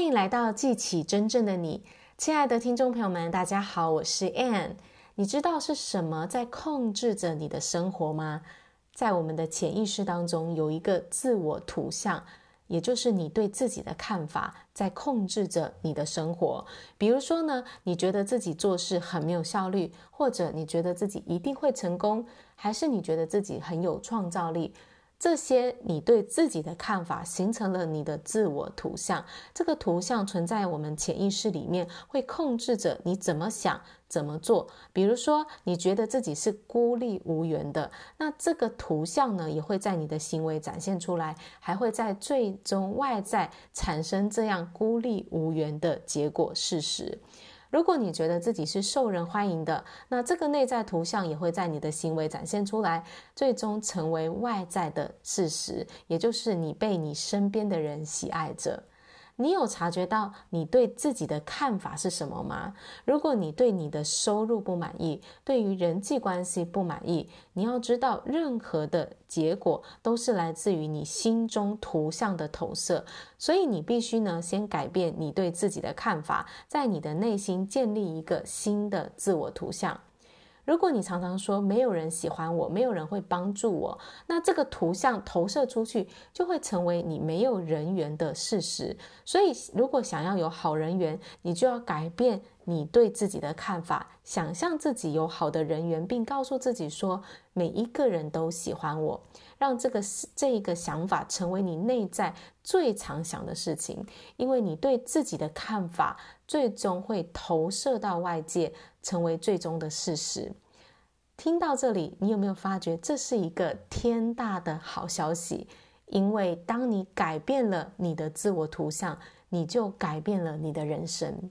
欢迎来到记起真正的你，亲爱的听众朋友们，大家好，我是 Ann。你知道是什么在控制着你的生活吗？在我们的潜意识当中，有一个自我图像。也就是你对自己的看法在控制着你的生活。比如说呢，你觉得自己做事很没有效率，或者你觉得自己一定会成功，还是你觉得自己很有创造力。这些你对自己的看法形成了你的自我图像，这个图像存在我们潜意识里面，会控制着你怎么想、怎么做。比如说，你觉得自己是孤立无援的，那这个图像呢，也会在你的行为展现出来，还会在最终外在产生这样孤立无援的结果事实。如果你觉得自己是受人欢迎的，那这个内在图像也会在你的行为展现出来，最终成为外在的事实，也就是你被你身边的人喜爱着。你有察觉到你对自己的看法是什么吗？如果你对你的收入不满意，对于人际关系不满意，你要知道，任何的结果都是来自于你心中图像的投射，所以你必须呢，先改变你对自己的看法，在你的内心建立一个新的自我图像。如果你常常说没有人喜欢我，没有人会帮助我，那这个图像投射出去，就会成为你没有人缘的事实。所以，如果想要有好人缘，你就要改变你对自己的看法，想象自己有好的人缘，并告诉自己说每一个人都喜欢我，让这个这一个想法成为你内在最常想的事情，因为你对自己的看法最终会投射到外界，成为最终的事实。听到这里，你有没有发觉这是一个天大的好消息？因为当你改变了你的自我图像，你就改变了你的人生。